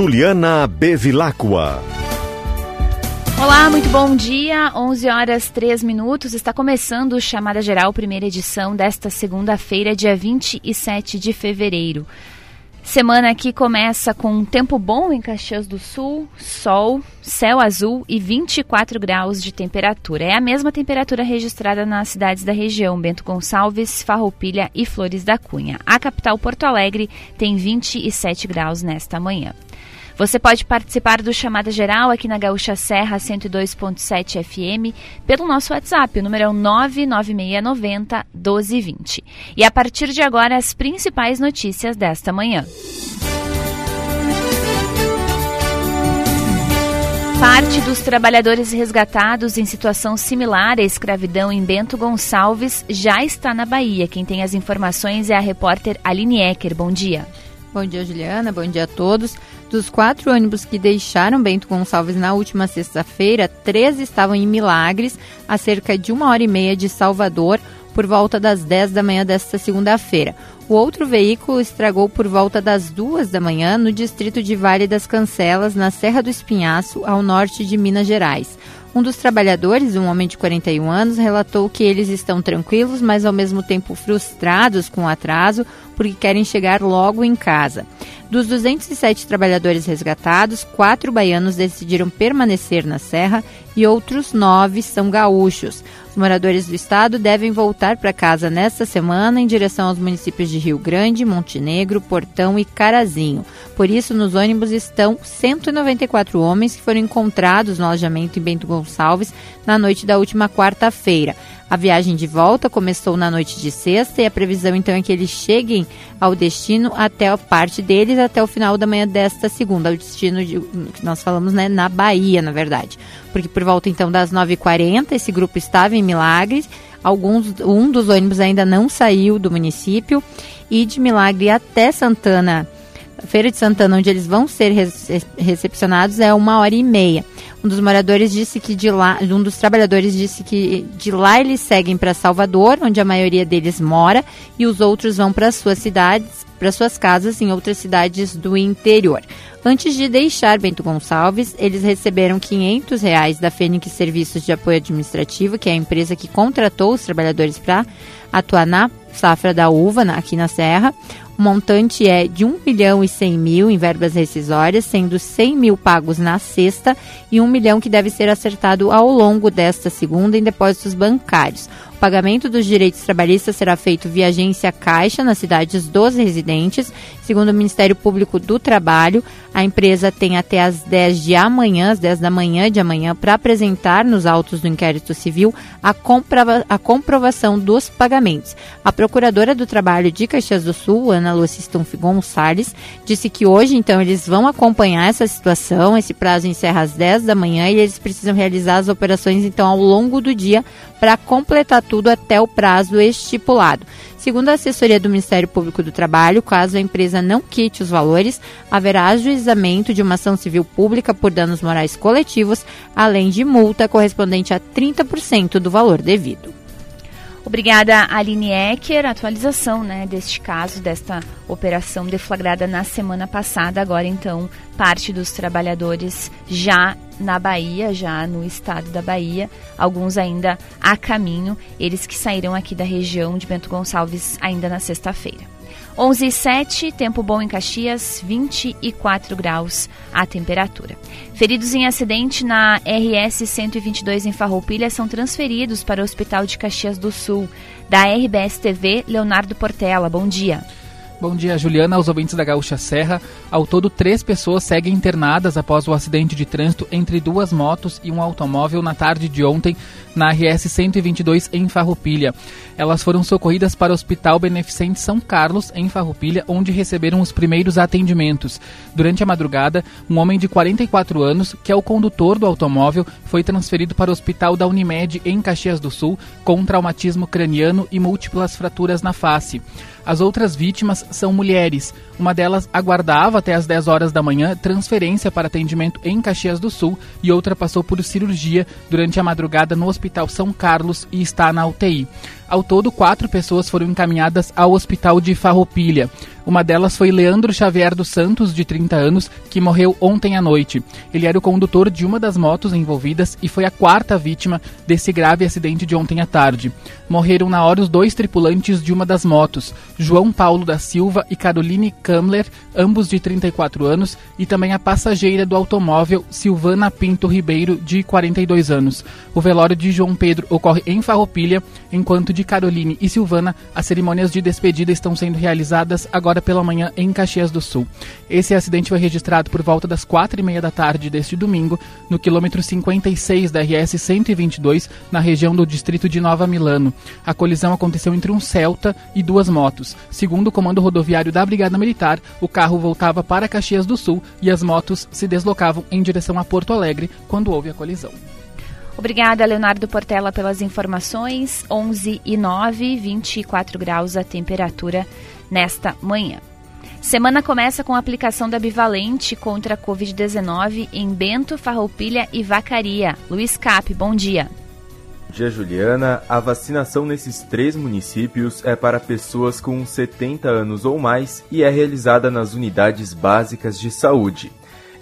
Juliana Bevilacqua. Olá, muito bom dia. 11 horas 3 minutos. Está começando o Chamada Geral, primeira edição desta segunda-feira, dia 27 de fevereiro. Semana que começa com um tempo bom em Caxias do Sul, sol, céu azul e 24 graus de temperatura. É a mesma temperatura registrada nas cidades da região, Bento Gonçalves, Farroupilha e Flores da Cunha. A capital Porto Alegre tem 27 graus nesta manhã. Você pode participar do Chamada Geral aqui na Gaúcha Serra 102.7 FM pelo nosso WhatsApp, o número é 99690 1220. E a partir de agora, as principais notícias desta manhã. Parte dos trabalhadores resgatados em situação similar à escravidão em Bento Gonçalves já está na Bahia. Quem tem as informações é a repórter Aline Ecker. Bom dia. Bom dia, Juliana. Bom dia a todos. Dos quatro ônibus que deixaram Bento Gonçalves na última sexta-feira, três estavam em Milagres, a cerca de uma hora e meia de Salvador, por volta das 10 da manhã desta segunda-feira. O outro veículo estragou por volta das duas da manhã no distrito de Vale das Cancelas, na Serra do Espinhaço, ao norte de Minas Gerais. Um dos trabalhadores, um homem de 41 anos, relatou que eles estão tranquilos, mas ao mesmo tempo frustrados com o atraso, porque querem chegar logo em casa. Dos 207 trabalhadores resgatados, quatro baianos decidiram permanecer na Serra e outros nove são gaúchos. Os moradores do estado devem voltar para casa nesta semana em direção aos municípios de Rio Grande, Montenegro, Portão e Carazinho. Por isso, nos ônibus estão 194 homens que foram encontrados no alojamento em Bento Gonçalves na noite da última quarta-feira. A viagem de volta começou na noite de sexta e a previsão então é que eles cheguem ao destino até a parte deles até o final da manhã desta segunda, o destino de, que nós falamos né, na Bahia, na verdade. Porque por volta então das 9h40 esse grupo estava em Milagres, alguns um dos ônibus ainda não saiu do município e de Milagre até Santana Feira de Santana, onde eles vão ser recepcionados, é uma hora e meia. Um dos moradores disse que de lá, um dos trabalhadores disse que de lá eles seguem para Salvador, onde a maioria deles mora, e os outros vão para suas cidades, para suas casas em outras cidades do interior. Antes de deixar Bento Gonçalves, eles receberam 500 reais da Fênix Serviços de Apoio Administrativo, que é a empresa que contratou os trabalhadores para atuar na safra da uva aqui na Serra. O montante é de 1 milhão e 100 mil em verbas rescisórias, sendo 100 mil pagos na sexta e 1 milhão que deve ser acertado ao longo desta segunda em depósitos bancários. Pagamento dos direitos trabalhistas será feito via agência Caixa nas cidades dos residentes. Segundo o Ministério Público do Trabalho, a empresa tem até as 10 de amanhã, às 10 da manhã de amanhã, para apresentar nos autos do inquérito civil a, comprova a comprovação dos pagamentos. A procuradora do Trabalho de Caxias do Sul, Ana Lúcia Stunf Gonçalves, disse que hoje, então, eles vão acompanhar essa situação. Esse prazo encerra às 10 da manhã e eles precisam realizar as operações, então, ao longo do dia para completar tudo até o prazo estipulado. Segundo a assessoria do Ministério Público do Trabalho, caso a empresa não quite os valores, haverá ajuizamento de uma ação civil pública por danos morais coletivos, além de multa correspondente a 30% do valor devido. Obrigada, Aline Ecker. Atualização né, deste caso, desta operação deflagrada na semana passada. Agora, então, parte dos trabalhadores já na Bahia, já no estado da Bahia, alguns ainda a caminho, eles que saíram aqui da região de Bento Gonçalves ainda na sexta-feira. 11 e 7, tempo bom em Caxias, 24 graus a temperatura. Feridos em acidente na RS 122 em Farroupilha são transferidos para o Hospital de Caxias do Sul. Da RBS TV, Leonardo Portela, bom dia. Bom dia, Juliana, aos ouvintes da Gaúcha Serra. Ao todo, três pessoas seguem internadas após o acidente de trânsito entre duas motos e um automóvel na tarde de ontem na RS 122 em Farroupilha. Elas foram socorridas para o Hospital Beneficente São Carlos, em Farroupilha, onde receberam os primeiros atendimentos. Durante a madrugada, um homem de 44 anos, que é o condutor do automóvel, foi transferido para o Hospital da Unimed em Caxias do Sul com traumatismo craniano e múltiplas fraturas na face. As outras vítimas são mulheres. Uma delas aguardava até as 10 horas da manhã transferência para atendimento em Caxias do Sul e outra passou por cirurgia durante a madrugada no Hospital São Carlos e está na UTI. Ao todo, quatro pessoas foram encaminhadas ao Hospital de Farroupilha. Uma delas foi Leandro Xavier dos Santos, de 30 anos, que morreu ontem à noite. Ele era o condutor de uma das motos envolvidas e foi a quarta vítima desse grave acidente de ontem à tarde. Morreram na hora os dois tripulantes de uma das motos, João Paulo da Silva e Caroline Kamler, ambos de 34 anos, e também a passageira do automóvel, Silvana Pinto Ribeiro, de 42 anos. O velório de João Pedro ocorre em Farroupilha, enquanto de Caroline e Silvana, as cerimônias de despedida estão sendo realizadas agora pela manhã em Caxias do Sul. Esse acidente foi registrado por volta das quatro e meia da tarde deste domingo, no quilômetro 56 da RS 122, na região do distrito de Nova Milano. A colisão aconteceu entre um Celta e duas motos. Segundo o comando rodoviário da Brigada Militar, o carro voltava para Caxias do Sul e as motos se deslocavam em direção a Porto Alegre quando houve a colisão. Obrigada, Leonardo Portela, pelas informações. 11 e 9, 24 graus a temperatura nesta manhã. Semana começa com a aplicação da bivalente contra a Covid-19 em Bento, Farroupilha e Vacaria. Luiz Cap, bom dia. Bom dia, Juliana. A vacinação nesses três municípios é para pessoas com 70 anos ou mais e é realizada nas unidades básicas de saúde.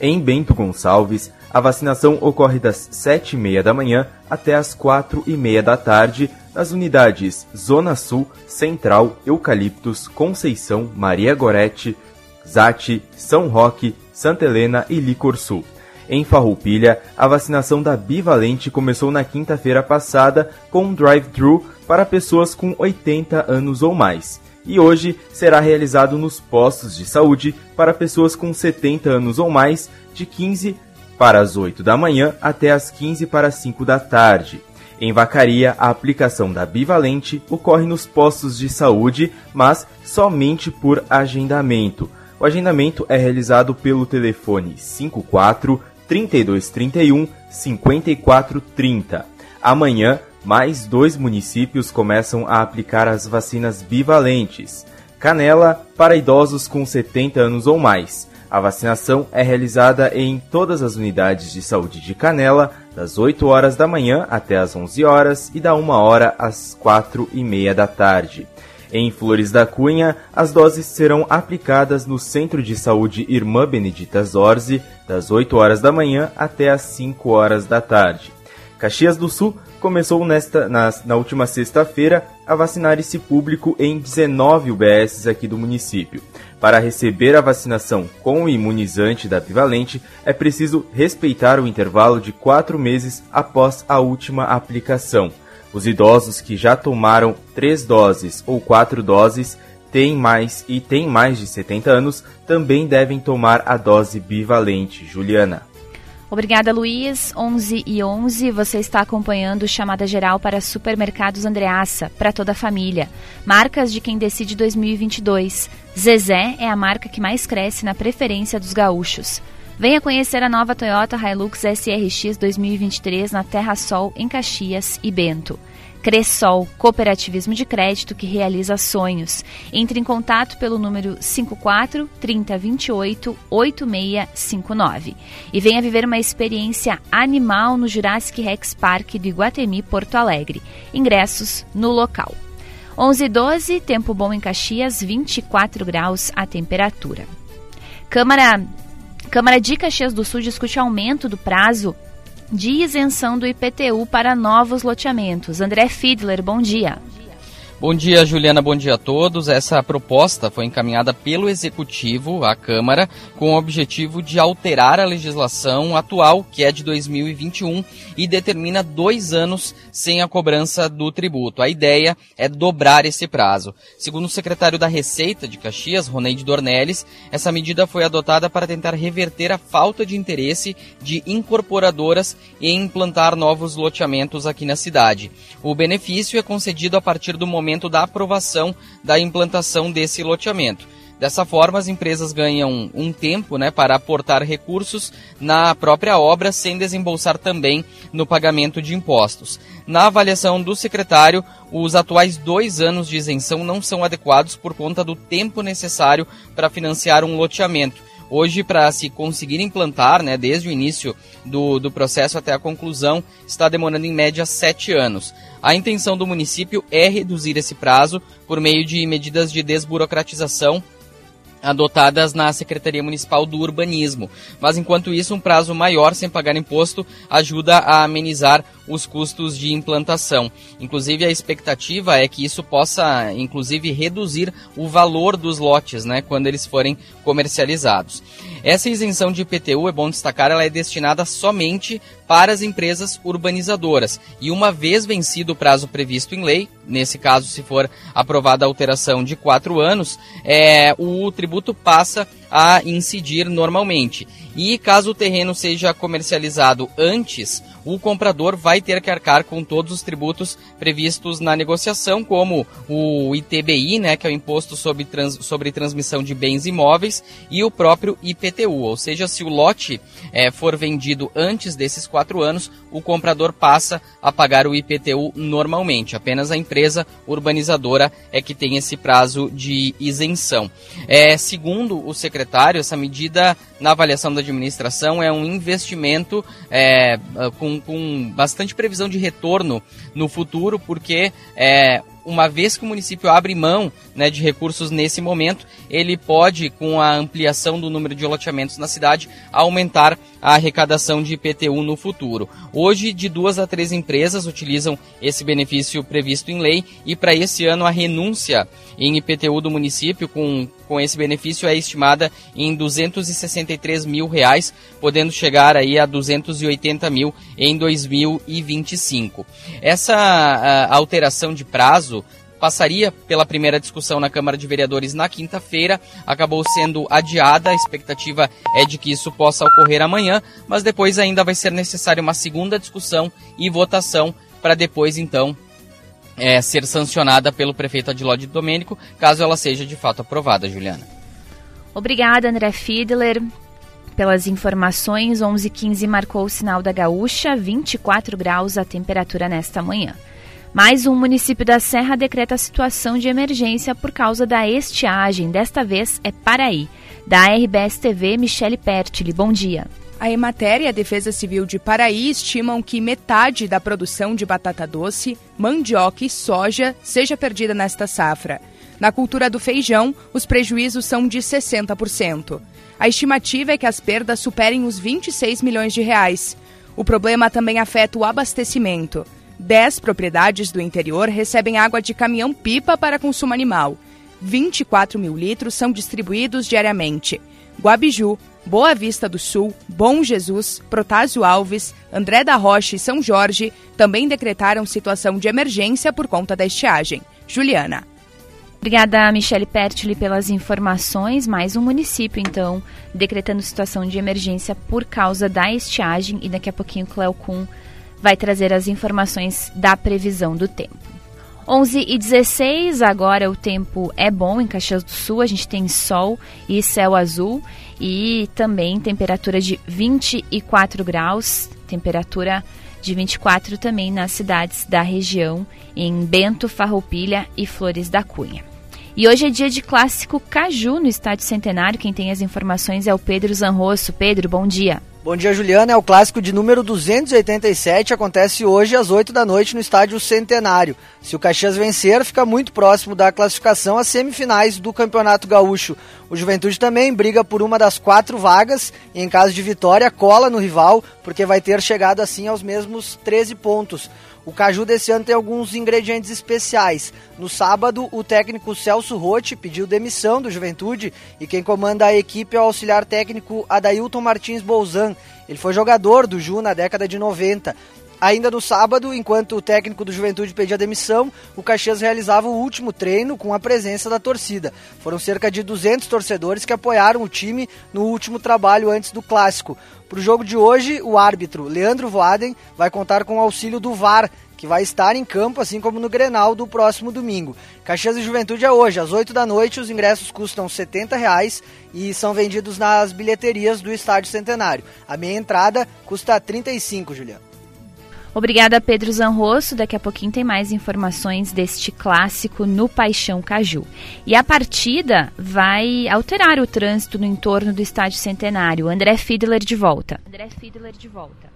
Em Bento Gonçalves, a vacinação ocorre das 7h30 da manhã até as 4h30 da tarde nas unidades Zona Sul, Central, Eucaliptos, Conceição, Maria Gorete, Zate, São Roque, Santa Helena e Licor Sul. Em Farroupilha, a vacinação da bivalente começou na quinta-feira passada com um drive-thru para pessoas com 80 anos ou mais. E hoje será realizado nos postos de saúde para pessoas com 70 anos ou mais, de 15 para as 8 da manhã até as 15 para as 5 da tarde. Em Vacaria, a aplicação da bivalente ocorre nos postos de saúde, mas somente por agendamento. O agendamento é realizado pelo telefone 54 3231 5430. Amanhã, mais dois municípios começam a aplicar as vacinas bivalentes. Canela para idosos com 70 anos ou mais. A vacinação é realizada em todas as unidades de saúde de Canela, das 8 horas da manhã até as 11 horas e da 1 hora às 4 e meia da tarde. Em Flores da Cunha, as doses serão aplicadas no Centro de Saúde Irmã Benedita Zorzi, das 8 horas da manhã até as 5 horas da tarde. Caxias do Sul começou nesta, na, na última sexta-feira a vacinar esse público em 19 UBSs aqui do município. Para receber a vacinação com o imunizante da bivalente, é preciso respeitar o intervalo de quatro meses após a última aplicação. Os idosos que já tomaram três doses ou quatro doses têm mais e têm mais de 70 anos também devem tomar a dose bivalente. Juliana. Obrigada, Luiz. 11 e 11, você está acompanhando chamada geral para Supermercados Andreaça, para toda a família. Marcas de quem decide 2022. Zezé é a marca que mais cresce na preferência dos gaúchos. Venha conhecer a nova Toyota Hilux SRX 2023 na Terra Sol, em Caxias e Bento. Cressol, cooperativismo de crédito que realiza sonhos. Entre em contato pelo número 54 3028 8659 e venha viver uma experiência animal no Jurassic Rex Park do Iguatemi, Porto Alegre. Ingressos no local. 11 e 12, tempo bom em Caxias, 24 graus a temperatura. Câmara, Câmara de Caxias do Sul discute aumento do prazo de isenção do IPTU para novos loteamentos. André Fiedler, bom dia. Bom dia, Juliana. Bom dia a todos. Essa proposta foi encaminhada pelo Executivo à Câmara com o objetivo de alterar a legislação atual, que é de 2021, e determina dois anos sem a cobrança do tributo. A ideia é dobrar esse prazo. Segundo o secretário da Receita de Caxias, Roneide Dornelles, essa medida foi adotada para tentar reverter a falta de interesse de incorporadoras em implantar novos loteamentos aqui na cidade. O benefício é concedido a partir do momento momento da aprovação da implantação desse loteamento. Dessa forma, as empresas ganham um tempo né, para aportar recursos na própria obra, sem desembolsar também no pagamento de impostos. Na avaliação do secretário, os atuais dois anos de isenção não são adequados por conta do tempo necessário para financiar um loteamento. Hoje, para se conseguir implantar, né, desde o início do, do processo até a conclusão, está demorando em média sete anos. A intenção do município é reduzir esse prazo por meio de medidas de desburocratização adotadas na Secretaria Municipal do Urbanismo. Mas enquanto isso, um prazo maior sem pagar imposto ajuda a amenizar os custos de implantação. Inclusive a expectativa é que isso possa inclusive reduzir o valor dos lotes, né, quando eles forem comercializados. Essa isenção de IPTU, é bom destacar, ela é destinada somente para as empresas urbanizadoras. E uma vez vencido o prazo previsto em lei, nesse caso, se for aprovada a alteração de quatro anos, é, o tributo passa a incidir normalmente. E caso o terreno seja comercializado antes, o comprador vai ter que arcar com todos os tributos previstos na negociação, como o ITBI, né, que é o Imposto sobre, trans, sobre Transmissão de Bens Imóveis, e o próprio IPTU. Ou seja, se o lote é, for vendido antes desses quatro anos, o comprador passa a pagar o IPTU normalmente. Apenas a empresa urbanizadora é que tem esse prazo de isenção. É, segundo o secretário, essa medida na avaliação da administração é um investimento é, com, com bastante previsão de retorno no futuro, porque é, uma vez que o município abre mão né, de recursos nesse momento, ele pode, com a ampliação do número de loteamentos na cidade, aumentar a arrecadação de IPTU no futuro. Hoje, de duas a três empresas utilizam esse benefício previsto em lei e para esse ano a renúncia em IPTU do município com, com esse benefício é estimada em 263 mil reais, podendo chegar aí a 280 mil em 2025. Essa alteração de prazo passaria pela primeira discussão na Câmara de Vereadores na quinta-feira, acabou sendo adiada. A expectativa é de que isso possa ocorrer amanhã, mas depois ainda vai ser necessária uma segunda discussão e votação para depois então é, ser sancionada pelo prefeito Adilode Domênico, caso ela seja de fato aprovada, Juliana. Obrigada, André Fiedler. Pelas informações, 11h15 marcou o sinal da Gaúcha, 24 graus a temperatura nesta manhã. Mais um município da Serra decreta situação de emergência por causa da estiagem. Desta vez é Paraí. Da RBS TV, Michele Pertili. Bom dia. A Emater e a Defesa Civil de Paraí estimam que metade da produção de batata doce, mandioca e soja seja perdida nesta safra. Na cultura do feijão, os prejuízos são de 60%. A estimativa é que as perdas superem os 26 milhões de reais. O problema também afeta o abastecimento. Dez propriedades do interior recebem água de caminhão-pipa para consumo animal. 24 mil litros são distribuídos diariamente. Guabiju, Boa Vista do Sul, Bom Jesus, Protásio Alves, André da Rocha e São Jorge também decretaram situação de emergência por conta da estiagem. Juliana. Obrigada, Michele Pertili, pelas informações. Mais um município, então, decretando situação de emergência por causa da estiagem. E daqui a pouquinho, Cleo Kuhn vai trazer as informações da previsão do tempo. 11 e 16, agora o tempo é bom em Caxias do Sul, a gente tem sol e céu azul e também temperatura de 24 graus, temperatura de 24 também nas cidades da região, em Bento, Farroupilha e Flores da Cunha. E hoje é dia de clássico Caju no Estádio Centenário. Quem tem as informações é o Pedro Zanrosso. Pedro, bom dia. Bom dia, Juliana. É o clássico de número 287. Acontece hoje às 8 da noite no estádio Centenário. Se o Caxias vencer, fica muito próximo da classificação às semifinais do Campeonato Gaúcho. O Juventude também briga por uma das quatro vagas e, em caso de vitória, cola no rival, porque vai ter chegado assim aos mesmos 13 pontos. O Caju desse ano tem alguns ingredientes especiais. No sábado, o técnico Celso Rotti pediu demissão do Juventude e quem comanda a equipe é o auxiliar técnico Adailton Martins Bolzan. Ele foi jogador do Ju na década de 90. Ainda no sábado, enquanto o técnico do Juventude pedia demissão, o Caxias realizava o último treino com a presença da torcida. Foram cerca de 200 torcedores que apoiaram o time no último trabalho antes do clássico. Para o jogo de hoje, o árbitro Leandro Voaden vai contar com o auxílio do VAR, que vai estar em campo, assim como no Grenal do próximo domingo. Caxias e Juventude é hoje, às 8 da noite. Os ingressos custam 70 reais e são vendidos nas bilheterias do Estádio Centenário. A meia entrada custa R$ 35, Juliano. Obrigada, Pedro Zanrosso. Daqui a pouquinho tem mais informações deste clássico no Paixão Caju. E a partida vai alterar o trânsito no entorno do Estádio Centenário. André Fiedler de volta. André Fiedler de volta.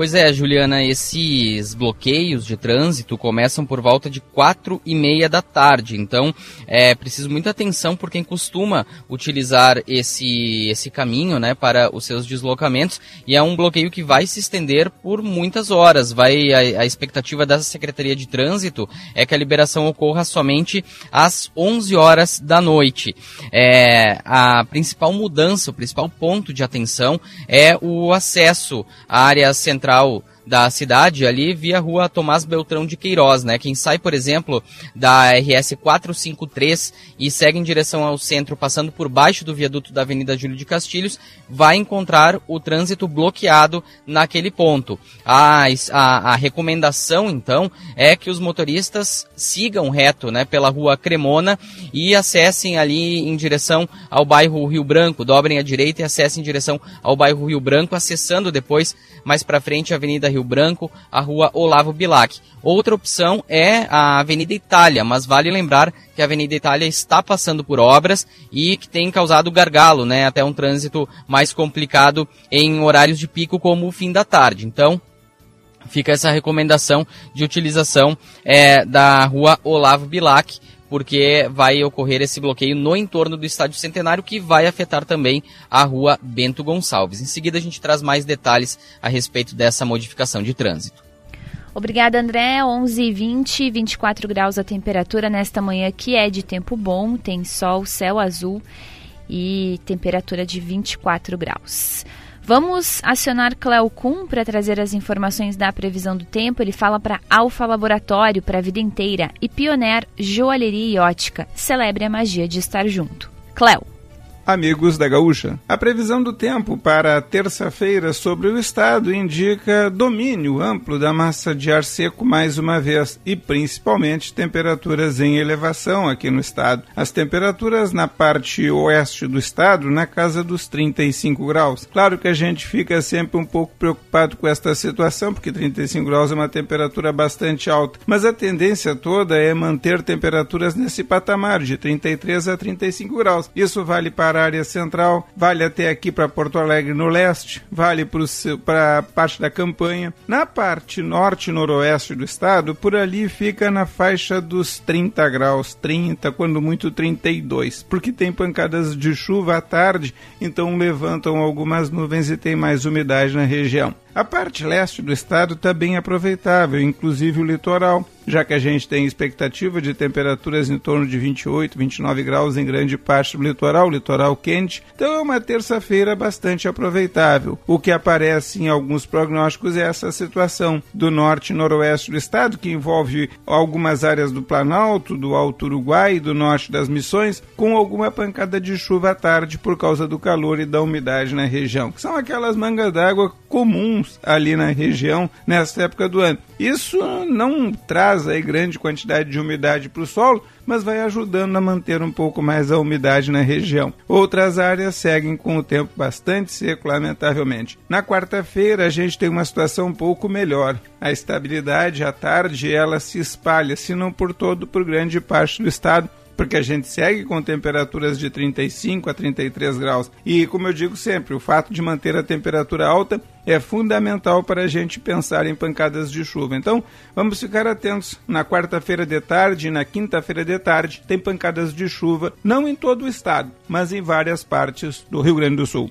Pois é, Juliana, esses bloqueios de trânsito começam por volta de quatro e meia da tarde. Então, é preciso muita atenção por quem costuma utilizar esse, esse caminho, né, para os seus deslocamentos. E é um bloqueio que vai se estender por muitas horas. Vai a, a expectativa da Secretaria de Trânsito é que a liberação ocorra somente às 11 horas da noite. É, a principal mudança, o principal ponto de atenção é o acesso à área central central da cidade ali via rua Tomás Beltrão de Queiroz, né? Quem sai, por exemplo, da RS 453 e segue em direção ao centro, passando por baixo do viaduto da Avenida Júlio de Castilhos, vai encontrar o trânsito bloqueado naquele ponto. A, a, a recomendação, então, é que os motoristas sigam reto, né, pela rua Cremona e acessem ali em direção ao bairro Rio Branco, dobrem à direita e acessem em direção ao bairro Rio Branco, acessando depois, mais para frente, a Avenida Rio Rio Branco, a rua Olavo Bilac. Outra opção é a Avenida Itália, mas vale lembrar que a Avenida Itália está passando por obras e que tem causado gargalo, né, até um trânsito mais complicado em horários de pico como o fim da tarde. Então, fica essa recomendação de utilização é, da rua Olavo Bilac porque vai ocorrer esse bloqueio no entorno do Estádio Centenário, que vai afetar também a rua Bento Gonçalves. Em seguida, a gente traz mais detalhes a respeito dessa modificação de trânsito. Obrigada, André. 11 h 20, 24 graus a temperatura nesta manhã que é de tempo bom, tem sol, céu azul e temperatura de 24 graus. Vamos acionar Cleo Kuhn para trazer as informações da previsão do tempo. Ele fala para Alfa Laboratório, para a vida inteira e Pioneer Joalheria e Ótica. Celebre a magia de estar junto. Cleo amigos da Gaúcha. A previsão do tempo para terça-feira sobre o estado indica domínio amplo da massa de ar seco mais uma vez e principalmente temperaturas em elevação aqui no estado. As temperaturas na parte oeste do estado na casa dos 35 graus. Claro que a gente fica sempre um pouco preocupado com esta situação porque 35 graus é uma temperatura bastante alta, mas a tendência toda é manter temperaturas nesse patamar de 33 a 35 graus. Isso vale para a área central, vale até aqui para Porto Alegre no leste, vale para parte da campanha. Na parte norte e noroeste do estado, por ali fica na faixa dos 30 graus, 30, quando muito 32, porque tem pancadas de chuva à tarde, então levantam algumas nuvens e tem mais umidade na região. A parte leste do estado está bem aproveitável, inclusive o litoral, já que a gente tem expectativa de temperaturas em torno de 28, 29 graus em grande parte do litoral, litoral quente. Então é uma terça-feira bastante aproveitável. O que aparece em alguns prognósticos é essa situação do norte e noroeste do estado, que envolve algumas áreas do Planalto, do Alto Uruguai e do norte das Missões, com alguma pancada de chuva à tarde por causa do calor e da umidade na região, são aquelas mangas d'água comuns comuns ali na região nessa época do ano. Isso não traz aí grande quantidade de umidade para o solo, mas vai ajudando a manter um pouco mais a umidade na região. Outras áreas seguem com o tempo bastante seco, lamentavelmente. Na quarta-feira, a gente tem uma situação um pouco melhor. A estabilidade à tarde ela se espalha, se não por todo, por grande parte do estado, porque a gente segue com temperaturas de 35 a 33 graus. E, como eu digo sempre, o fato de manter a temperatura alta é fundamental para a gente pensar em pancadas de chuva. Então, vamos ficar atentos. Na quarta-feira de tarde e na quinta-feira de tarde tem pancadas de chuva, não em todo o estado, mas em várias partes do Rio Grande do Sul.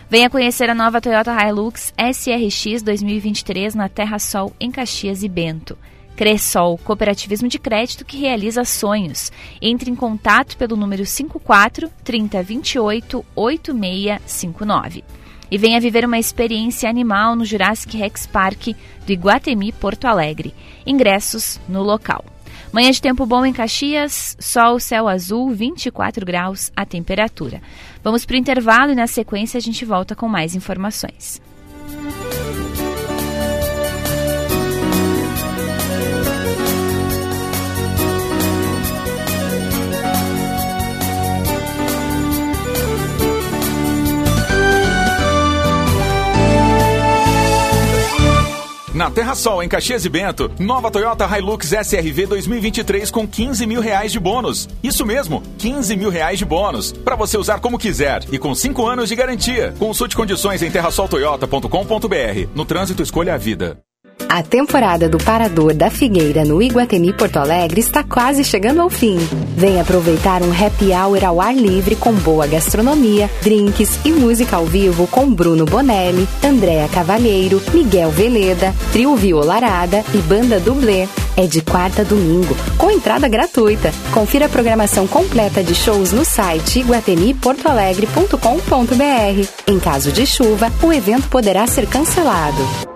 Venha conhecer a nova Toyota Hilux SRX 2023 na Terra Sol, em Caxias e Bento. Cressol, cooperativismo de crédito que realiza sonhos. Entre em contato pelo número 54 3028 8659. E venha viver uma experiência animal no Jurassic Rex Park do Iguatemi Porto Alegre. Ingressos no local. Manhã de tempo bom em Caxias, sol, céu azul, 24 graus a temperatura. Vamos para o intervalo e na sequência a gente volta com mais informações. Na Terra Sol, em Caxias e Bento, nova Toyota Hilux SRV 2023 com 15 mil reais de bônus. Isso mesmo, 15 mil reais de bônus. Para você usar como quiser e com 5 anos de garantia. Consulte condições em terrasoltoyota.com.br. No trânsito, escolha a vida. A temporada do Parador da Figueira no Iguatemi Porto Alegre está quase chegando ao fim. Venha aproveitar um happy hour ao ar livre com boa gastronomia, drinks e música ao vivo com Bruno Bonelli, Andréa Cavalheiro, Miguel Veleda, Trio Violarada e Banda Dublê. É de quarta a domingo, com entrada gratuita. Confira a programação completa de shows no site iguatemiportoalegre.com.br. Em caso de chuva, o evento poderá ser cancelado.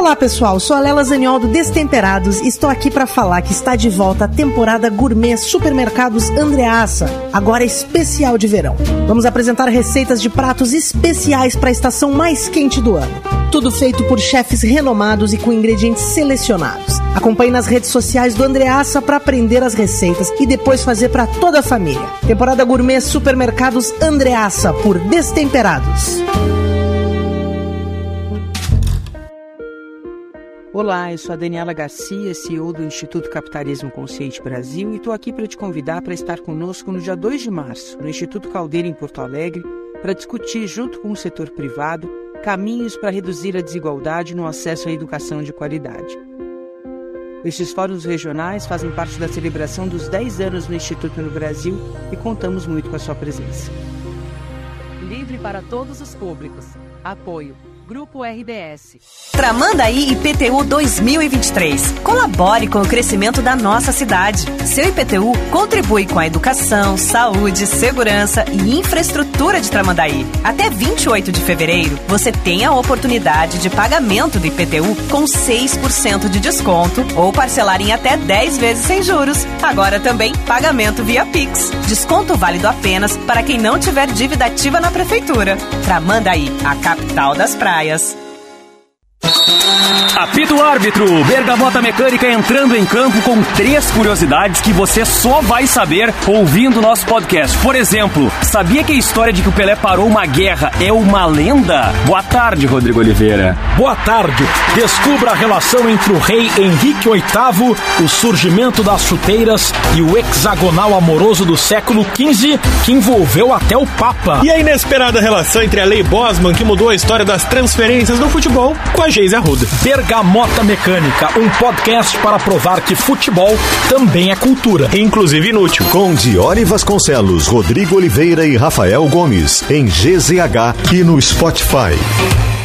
Olá pessoal, sou a Lela Zaniol do Destemperados e estou aqui para falar que está de volta a temporada gourmet Supermercados Andreaça, agora especial de verão. Vamos apresentar receitas de pratos especiais para a estação mais quente do ano. Tudo feito por chefes renomados e com ingredientes selecionados. Acompanhe nas redes sociais do Andreaça para aprender as receitas e depois fazer para toda a família. Temporada gourmet Supermercados Andreaça por Destemperados. Olá, eu sou a Daniela Garcia, CEO do Instituto Capitalismo Consciente Brasil e estou aqui para te convidar para estar conosco no dia 2 de março, no Instituto Caldeira, em Porto Alegre, para discutir, junto com o setor privado, caminhos para reduzir a desigualdade no acesso à educação de qualidade. Estes fóruns regionais fazem parte da celebração dos 10 anos do Instituto no Brasil e contamos muito com a sua presença. Livre para todos os públicos. Apoio Grupo RBS. Tramandaí IPTU 2023. Colabore com o crescimento da nossa cidade. Seu IPTU contribui com a educação, saúde, segurança e infraestrutura de Tramandaí. Até 28 de fevereiro, você tem a oportunidade de pagamento do IPTU com 6% de desconto ou parcelar em até 10 vezes sem juros. Agora também pagamento via Pix. Desconto válido apenas para quem não tiver dívida ativa na prefeitura. Tramandaí, a capital das praias praias. Apito o árbitro, Bergamota Mecânica entrando em campo com três curiosidades que você só vai saber ouvindo o nosso podcast. Por exemplo, sabia que a história de que o Pelé parou uma guerra é uma lenda? Boa tarde, Rodrigo Oliveira. Boa tarde. Descubra a relação entre o rei Henrique VIII, o surgimento das chuteiras e o hexagonal amoroso do século XV que envolveu até o Papa. E a inesperada relação entre a lei Bosman que mudou a história das transferências no futebol com a Geise Arruda. Bergamota Mecânica, um podcast para provar que futebol também é cultura, inclusive inútil. Com Diori Vasconcelos, Rodrigo Oliveira e Rafael Gomes, em GZH e no Spotify.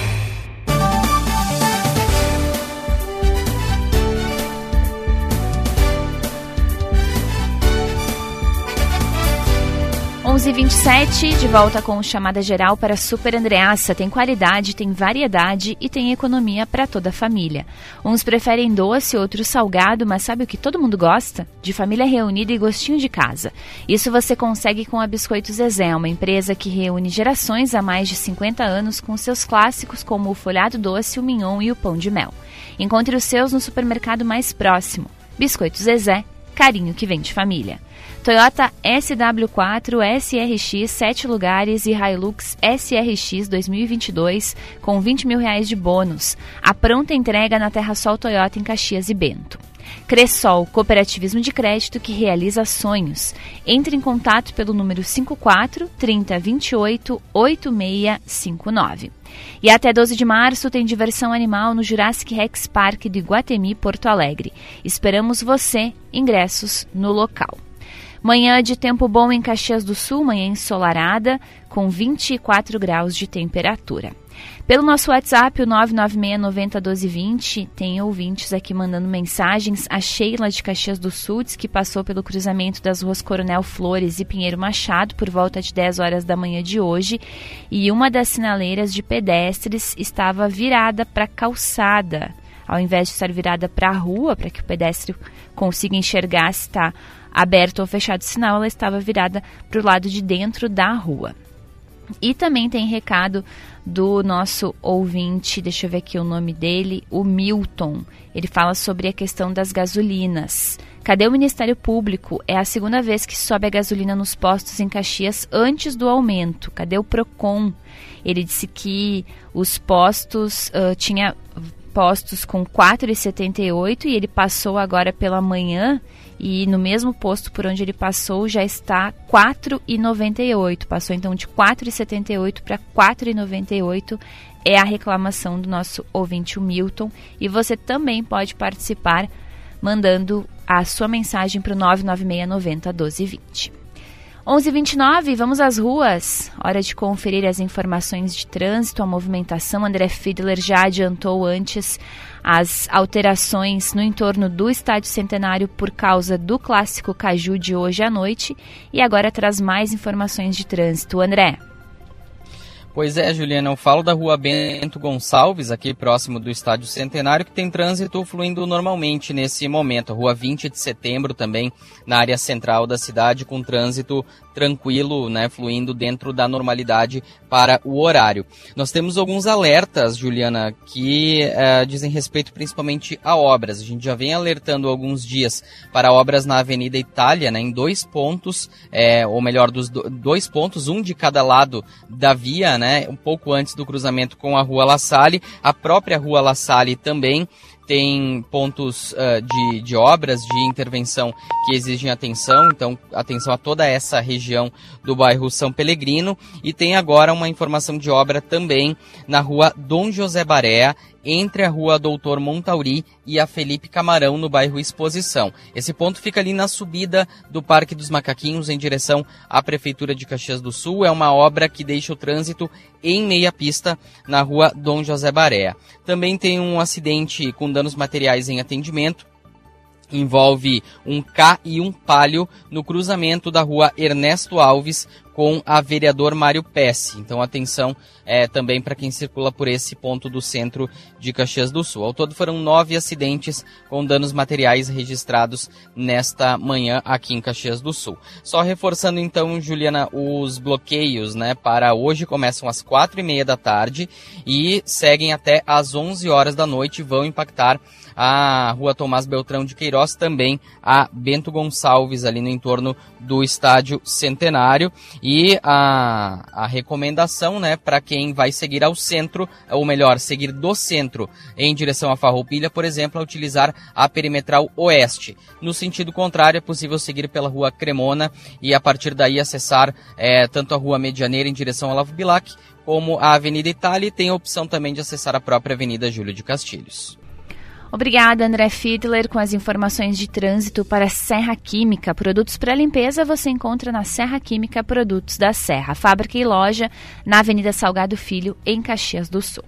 E 27 de volta com chamada geral para Super Andreaça. Tem qualidade, tem variedade e tem economia para toda a família. Uns preferem doce, outros salgado, mas sabe o que todo mundo gosta? De família reunida e gostinho de casa. Isso você consegue com a Biscoito Zezé, uma empresa que reúne gerações há mais de 50 anos com seus clássicos como o folhado doce, o mignon e o pão de mel. Encontre os seus no supermercado mais próximo. Biscoito Zezé, carinho que vem de família. Toyota SW4 SRX 7 lugares e Hilux SRX 2022 com 20 mil reais de bônus. A pronta entrega na Terra Sol Toyota em Caxias e Bento. Cressol, cooperativismo de crédito que realiza sonhos. Entre em contato pelo número 54 30 28 8659. E até 12 de março tem diversão animal no Jurassic Rex Park de Guatemi, Porto Alegre. Esperamos você, ingressos no local. Manhã de tempo bom em Caxias do Sul, manhã ensolarada, com 24 graus de temperatura. Pelo nosso WhatsApp, o 996901220, tem ouvintes aqui mandando mensagens. A Sheila de Caxias do Sul diz que passou pelo cruzamento das ruas Coronel Flores e Pinheiro Machado por volta de 10 horas da manhã de hoje e uma das sinaleiras de pedestres estava virada para a calçada, ao invés de estar virada para a rua, para que o pedestre consiga enxergar se está aberto ou fechado o sinal, ela estava virada para o lado de dentro da rua. E também tem recado do nosso ouvinte, deixa eu ver aqui o nome dele, o Milton. Ele fala sobre a questão das gasolinas. Cadê o Ministério Público? É a segunda vez que sobe a gasolina nos postos em Caxias antes do aumento. Cadê o Procon? Ele disse que os postos uh, tinha postos com 4,78 e ele passou agora pela manhã e no mesmo posto por onde ele passou já está 4,98. Passou então de 4,78 para 4,98. É a reclamação do nosso ouvinte Milton e você também pode participar mandando a sua mensagem para o 996 90 1220. 11:29, vamos às ruas. Hora de conferir as informações de trânsito, a movimentação. André Fiedler já adiantou antes as alterações no entorno do Estádio Centenário por causa do clássico Caju de hoje à noite e agora traz mais informações de trânsito. André. Pois é, Juliana, eu falo da rua Bento Gonçalves, aqui próximo do Estádio Centenário, que tem trânsito fluindo normalmente nesse momento. Rua 20 de setembro também, na área central da cidade, com trânsito tranquilo, né, fluindo dentro da normalidade para o horário. Nós temos alguns alertas, Juliana, que uh, dizem respeito principalmente a obras. A gente já vem alertando alguns dias para obras na Avenida Itália, né, em dois pontos, é, ou melhor, dos dois pontos, um de cada lado da via, né, um pouco antes do cruzamento com a Rua La Salle, a própria Rua La Salle também tem pontos uh, de, de obras de intervenção que exigem atenção, então atenção a toda essa região do bairro São Pelegrino. E tem agora uma informação de obra também na rua Dom José Baré entre a rua Doutor Montauri e a Felipe Camarão, no bairro Exposição. Esse ponto fica ali na subida do Parque dos Macaquinhos, em direção à Prefeitura de Caxias do Sul. É uma obra que deixa o trânsito em meia pista na rua Dom José Barea. Também tem um acidente com danos materiais em atendimento envolve um K e um Palio no cruzamento da rua Ernesto Alves com a vereador Mário Pesce. Então atenção é, também para quem circula por esse ponto do centro de Caxias do Sul. Ao todo foram nove acidentes com danos materiais registrados nesta manhã aqui em Caxias do Sul. Só reforçando então, Juliana, os bloqueios né, para hoje começam às quatro e meia da tarde e seguem até às onze horas da noite vão impactar a Rua Tomás Beltrão de Queiroz, também a Bento Gonçalves, ali no entorno do Estádio Centenário. E a, a recomendação, né, para quem vai seguir ao centro, ou melhor, seguir do centro em direção à Farroupilha, por exemplo, é utilizar a perimetral oeste. No sentido contrário, é possível seguir pela Rua Cremona e a partir daí acessar é, tanto a Rua Medianeira em direção ao Lavo Bilac, como a Avenida Itália e tem a opção também de acessar a própria Avenida Júlio de Castilhos. Obrigada, André Fiedler, com as informações de trânsito para Serra Química. Produtos para limpeza você encontra na Serra Química Produtos da Serra, fábrica e loja na Avenida Salgado Filho, em Caxias do Sul.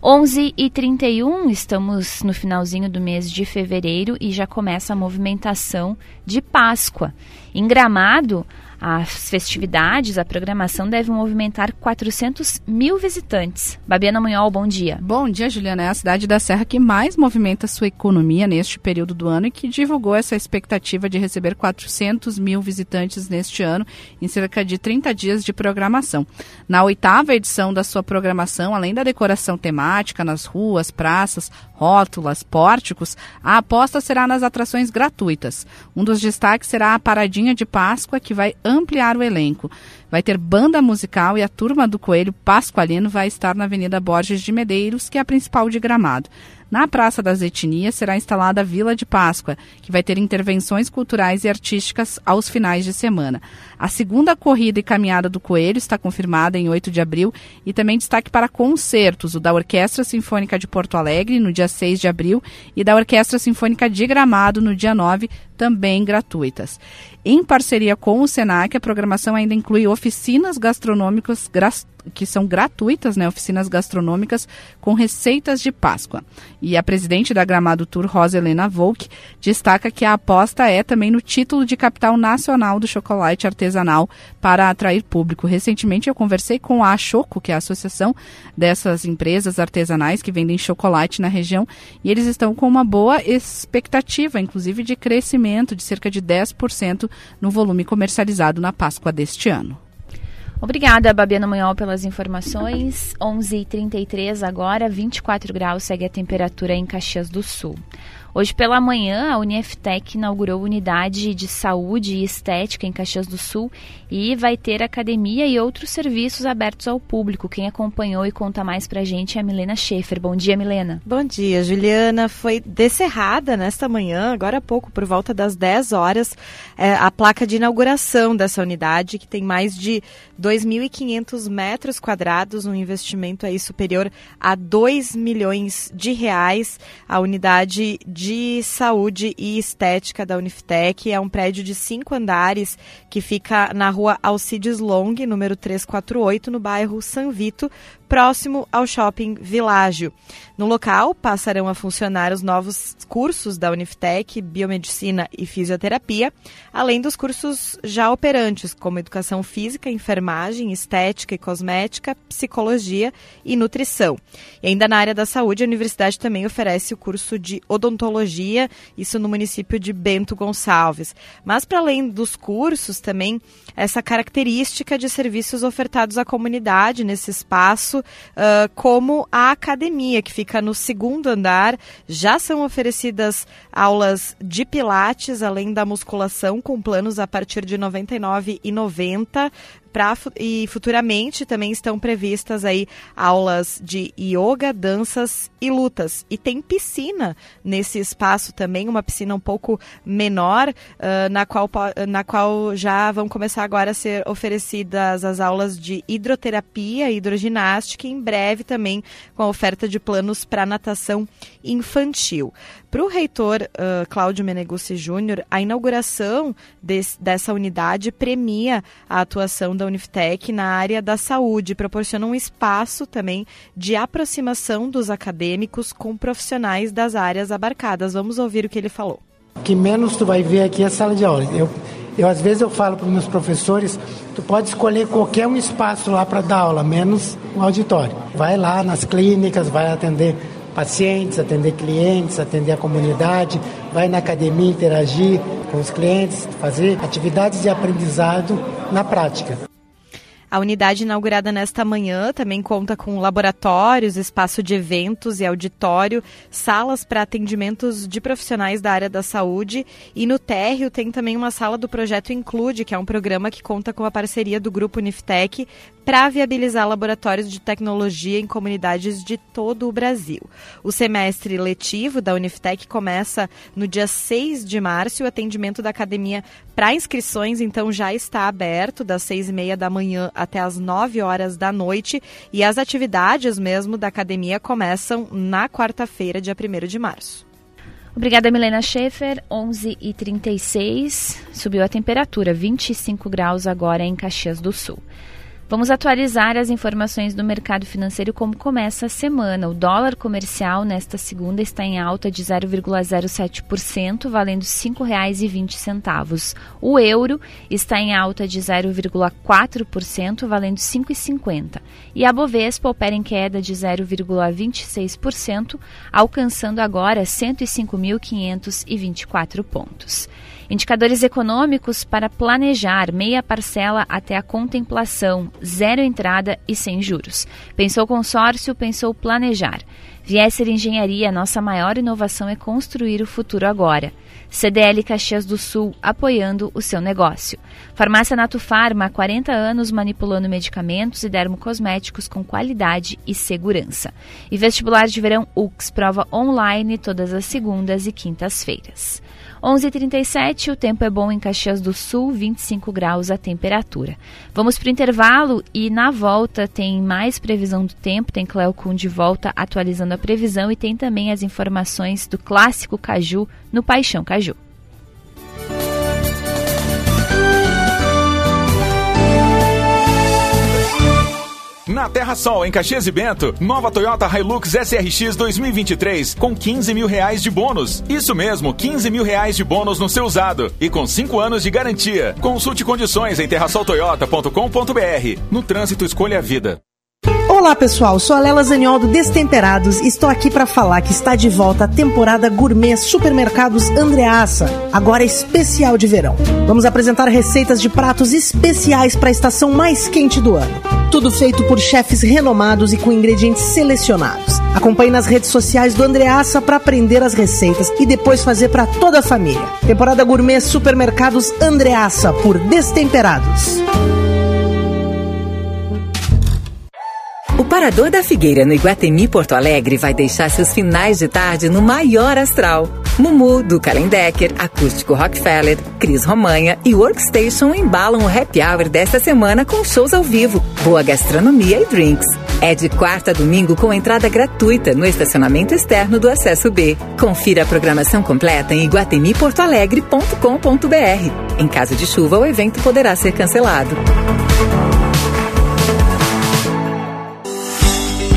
11 e 31 estamos no finalzinho do mês de fevereiro e já começa a movimentação de Páscoa. Em Gramado, As festividades, a programação deve movimentar 400 mil visitantes. Babiana Munhol, bom dia. Bom dia, Juliana. É a cidade da Serra que mais movimenta sua economia neste período do ano e que divulgou essa expectativa de receber 400 mil visitantes neste ano, em cerca de 30 dias de programação. Na oitava edição da sua programação, além da decoração temática nas ruas, praças, rótulas, pórticos, a aposta será nas atrações gratuitas. Um dos destaques será a Paradinha de Páscoa, que vai ampliar o elenco. Vai ter banda musical e a turma do Coelho Pasqualino vai estar na Avenida Borges de Medeiros, que é a principal de Gramado. Na Praça das Etnias será instalada a Vila de Páscoa, que vai ter intervenções culturais e artísticas aos finais de semana. A segunda corrida e caminhada do Coelho está confirmada em 8 de abril e também destaque para concertos, o da Orquestra Sinfônica de Porto Alegre no dia 6 de abril e da Orquestra Sinfônica de Gramado no dia 9, também gratuitas. Em parceria com o Senac, a programação ainda inclui oficinas gastronômicas que são gratuitas, né, oficinas gastronômicas com receitas de Páscoa. E a presidente da Gramado Tour, Rosa Helena Volk, destaca que a aposta é também no título de capital nacional do chocolate artesanal para atrair público. Recentemente eu conversei com a Choco, que é a associação dessas empresas artesanais que vendem chocolate na região, e eles estão com uma boa expectativa, inclusive de crescimento de cerca de 10% no volume comercializado na Páscoa deste ano. Obrigada, Babiana Munhol, pelas informações. 11h33 agora, 24 graus segue a temperatura em Caxias do Sul. Hoje pela manhã, a Uniftec inaugurou unidade de saúde e estética em Caxias do Sul e vai ter academia e outros serviços abertos ao público. Quem acompanhou e conta mais pra gente é a Milena Schaefer. Bom dia, Milena. Bom dia, Juliana. Foi descerrada nesta manhã, agora há pouco, por volta das 10 horas, é, a placa de inauguração dessa unidade, que tem mais de 2.500 metros quadrados, um investimento aí superior a 2 milhões de reais. A unidade de de Saúde e Estética da Uniftec. É um prédio de cinco andares que fica na rua Alcides Long, número 348, no bairro San Vito, próximo ao shopping Világio. No local passarão a funcionar os novos cursos da Uniftec, Biomedicina e Fisioterapia, além dos cursos já operantes, como Educação Física, Enfermagem, Estética e Cosmética, Psicologia e Nutrição. E ainda na área da saúde, a universidade também oferece o curso de Odontologia, isso no município de Bento Gonçalves. Mas para além dos cursos, também essa característica de serviços ofertados à comunidade nesse espaço, uh, como a academia, que fica no segundo andar. Já são oferecidas aulas de pilates, além da musculação, com planos a partir de R$ 99,90 pra, e futuramente também estão previstas aí aulas de yoga, danças e lutas. E tem piscina nesse espaço também, uma piscina um pouco menor, uh, na, qual, na qual já vão começar agora a ser oferecidas as aulas de hidroterapia, hidroginástica e em breve também com a oferta de planos para natação infantil. Para o reitor uh, Cláudio Meneguzzi Júnior, a inauguração dessa unidade premia a atuação da Uniftec na área da saúde, proporciona um espaço também de aproximação dos acadêmicos com profissionais das áreas abarcadas. Vamos ouvir o que ele falou. O que menos tu vai ver aqui é a sala de aula. Eu, eu às vezes eu falo para os meus professores, tu pode escolher qualquer um espaço lá para dar aula, menos o auditório. Vai lá nas clínicas, vai atender pacientes, atender clientes, atender a comunidade, vai na academia interagir com os clientes, fazer atividades de aprendizado na prática. A unidade inaugurada nesta manhã também conta com laboratórios, espaço de eventos e auditório, salas para atendimentos de profissionais da área da saúde e no térreo tem também uma sala do projeto Include, que é um programa que conta com a parceria do grupo Uniftec para viabilizar laboratórios de tecnologia em comunidades de todo o Brasil. O semestre letivo da Uniftec começa no dia 6 de março e o atendimento da academia para inscrições então já está aberto das seis e meia da manhã até as 9 horas da noite e as atividades mesmo da academia começam na quarta-feira, dia 1 de março. Obrigada, Milena Schaefer. 11h36. Subiu a temperatura, 25 graus agora em Caxias do Sul. Vamos atualizar as informações do mercado financeiro como começa a semana. O dólar comercial nesta segunda está em alta de 0,07%, valendo R$ 5,20. O euro está em alta de 0,4%, valendo R$ 5,50. E a Bovespa opera em queda de 0,26%, alcançando agora 105.524 pontos. Indicadores econômicos para planejar meia parcela até a contemplação, zero entrada e sem juros. Pensou consórcio, pensou planejar. Viesser Engenharia, nossa maior inovação é construir o futuro agora. CDL Caxias do Sul, apoiando o seu negócio. Farmácia Nato Farma, há 40 anos manipulando medicamentos e dermocosméticos com qualidade e segurança. E vestibular de verão UX, prova online todas as segundas e quintas-feiras. 11h37, o tempo é bom em Caxias do Sul, 25 graus a temperatura. Vamos para o intervalo e na volta tem mais previsão do tempo, tem Cleo Kuhn de volta atualizando a previsão e tem também as informações do clássico Caju no Paixão Caju. Na Terra Sol, em Caxias e Bento, nova Toyota Hilux SRX 2023 com 15 mil reais de bônus. Isso mesmo, 15 mil reais de bônus no seu usado e com 5 anos de garantia. Consulte condições em terrasoltoyota.com.br. No trânsito, escolha a vida. Olá pessoal, sou a Lela Zaniol do Destemperados e estou aqui para falar que está de volta a temporada gourmet Supermercados Andreaça, agora especial de verão. Vamos apresentar receitas de pratos especiais para a estação mais quente do ano. Tudo feito por chefes renomados e com ingredientes selecionados. Acompanhe nas redes sociais do Andreaça para aprender as receitas e depois fazer para toda a família. Temporada gourmet Supermercados Andreaça por Destemperados. O Parador da Figueira no Iguatemi Porto Alegre vai deixar seus finais de tarde no maior astral. Mumu, do Kalendecker, Acústico Rockefeller, Cris Romanha e Workstation embalam o happy hour desta semana com shows ao vivo, boa gastronomia e drinks. É de quarta a domingo com entrada gratuita no estacionamento externo do Acesso B. Confira a programação completa em iguatemiportoalegre.com.br. Em caso de chuva, o evento poderá ser cancelado.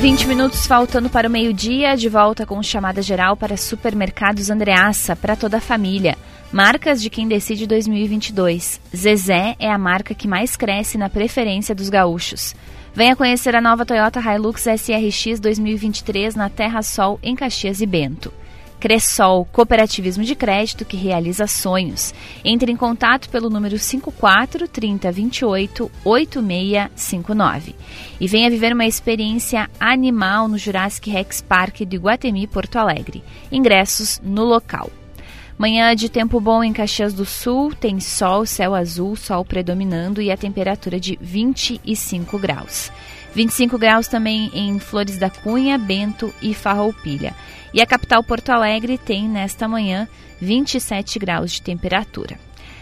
20 minutos faltando para o meio-dia, de volta com chamada geral para supermercados Andreaça, para toda a família. Marcas de quem decide 2022. Zezé é a marca que mais cresce na preferência dos gaúchos. Venha conhecer a nova Toyota Hilux SRX 2023 na Terra Sol, em Caxias e Bento. Cressol, cooperativismo de crédito que realiza sonhos. Entre em contato pelo número 54 30 28 8659 e venha viver uma experiência animal no Jurassic Rex Park do Iguatemi, Porto Alegre. Ingressos no local. Manhã de tempo bom em Caxias do Sul, tem sol, céu azul, sol predominando e a temperatura de 25 graus. 25 graus também em Flores da Cunha, Bento e Farroupilha. E a capital Porto Alegre tem, nesta manhã, 27 graus de temperatura.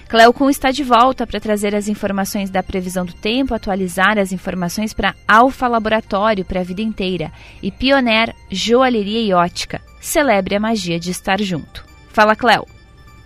Cleocum está de volta para trazer as informações da previsão do tempo, atualizar as informações para Alfa Laboratório para a vida inteira e Pioneer Joalheria e Ótica. Celebre a magia de estar junto. Fala, Cleo.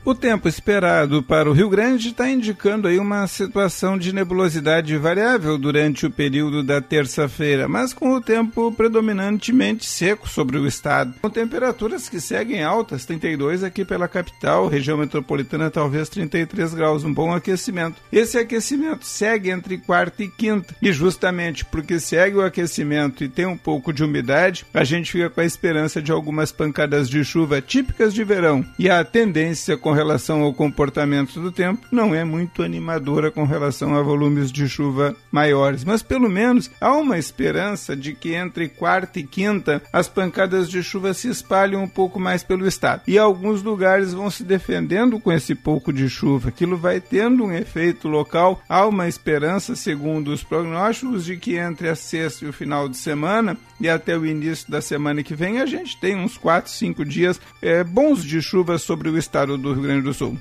O tempo esperado para o Rio Grande está indicando aí uma situação de nebulosidade variável durante o período da terça-feira, mas com o tempo predominantemente seco sobre o estado, com temperaturas que seguem altas, 32 aqui pela capital, região metropolitana talvez 33 graus, um bom aquecimento. Esse aquecimento segue entre quarta e quinta, e justamente porque segue o aquecimento e tem um pouco de umidade, a gente fica com a esperança de algumas pancadas de chuva típicas de verão, e a tendência com com relação ao comportamento do tempo não é muito animadora com relação a volumes de chuva maiores, mas pelo menos há uma esperança de que entre quarta e quinta as pancadas de chuva se espalham um pouco mais pelo estado e alguns lugares vão se defendendo com esse pouco de chuva. Aquilo vai tendo um efeito local. Há uma esperança, segundo os prognósticos, de que entre a sexta e o final de semana e até o início da semana que vem a gente tem uns 4, 5 dias é, bons de chuva sobre o estado do Rio Grande do Sul.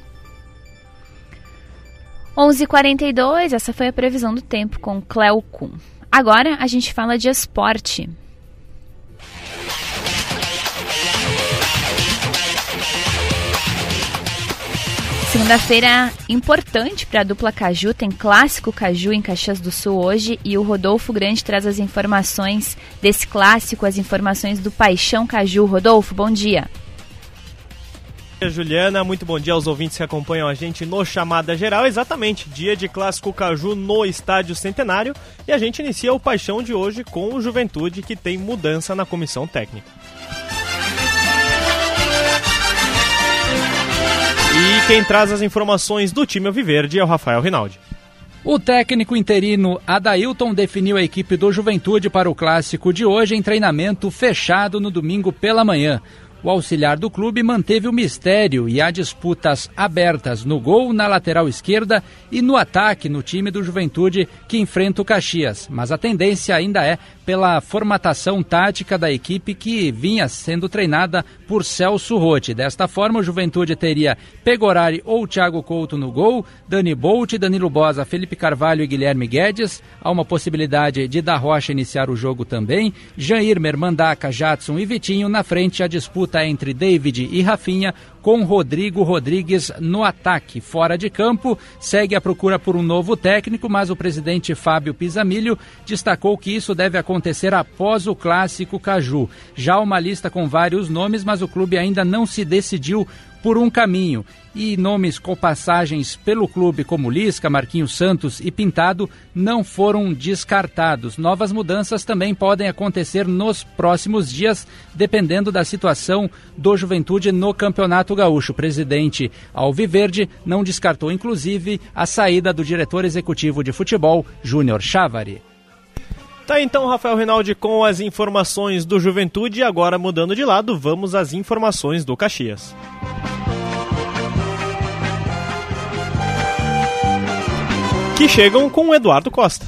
11:42, essa foi a previsão do tempo com Cleo Kuhn. Agora a gente fala de esporte. Segunda-feira importante para a dupla Caju, tem clássico Caju em Caxias do Sul hoje e o Rodolfo Grande traz as informações desse clássico, as informações do Paixão Caju. Rodolfo, bom dia. Juliana, muito bom dia aos ouvintes que acompanham a gente no Chamada Geral. Exatamente, dia de Clássico Caju no Estádio Centenário e a gente inicia o Paixão de hoje com o Juventude que tem mudança na comissão técnica. E quem traz as informações do time Alviverde é o Rafael Rinaldi. O técnico interino Adailton definiu a equipe do Juventude para o clássico de hoje em treinamento fechado no domingo pela manhã. O auxiliar do clube manteve o mistério e há disputas abertas no gol, na lateral esquerda e no ataque no time do Juventude que enfrenta o Caxias. Mas a tendência ainda é pela formatação tática da equipe que vinha sendo treinada por Celso Rotti. Desta forma, o Juventude teria Pegorari ou Thiago Couto no gol, Dani Bolt, Danilo Bosa, Felipe Carvalho e Guilherme Guedes. Há uma possibilidade de Da Rocha iniciar o jogo também. Jair, Mandaca, Jadson e Vitinho. Na frente, a disputa entre David e Rafinha com Rodrigo Rodrigues no ataque. Fora de campo, segue a procura por um novo técnico, mas o presidente Fábio Pisamilho destacou que isso deve acontecer após o clássico Caju. Já uma lista com vários nomes, mas o clube ainda não se decidiu por um caminho. E nomes com passagens pelo clube como Lisca, Marquinhos Santos e Pintado não foram descartados. Novas mudanças também podem acontecer nos próximos dias, dependendo da situação do Juventude no Campeonato Gaúcho. O presidente Alviverde não descartou, inclusive, a saída do diretor executivo de futebol, Júnior Chávari. Tá então, Rafael Rinaldi, com as informações do Juventude. Agora, mudando de lado, vamos às informações do Caxias. Que chegam com o Eduardo Costa.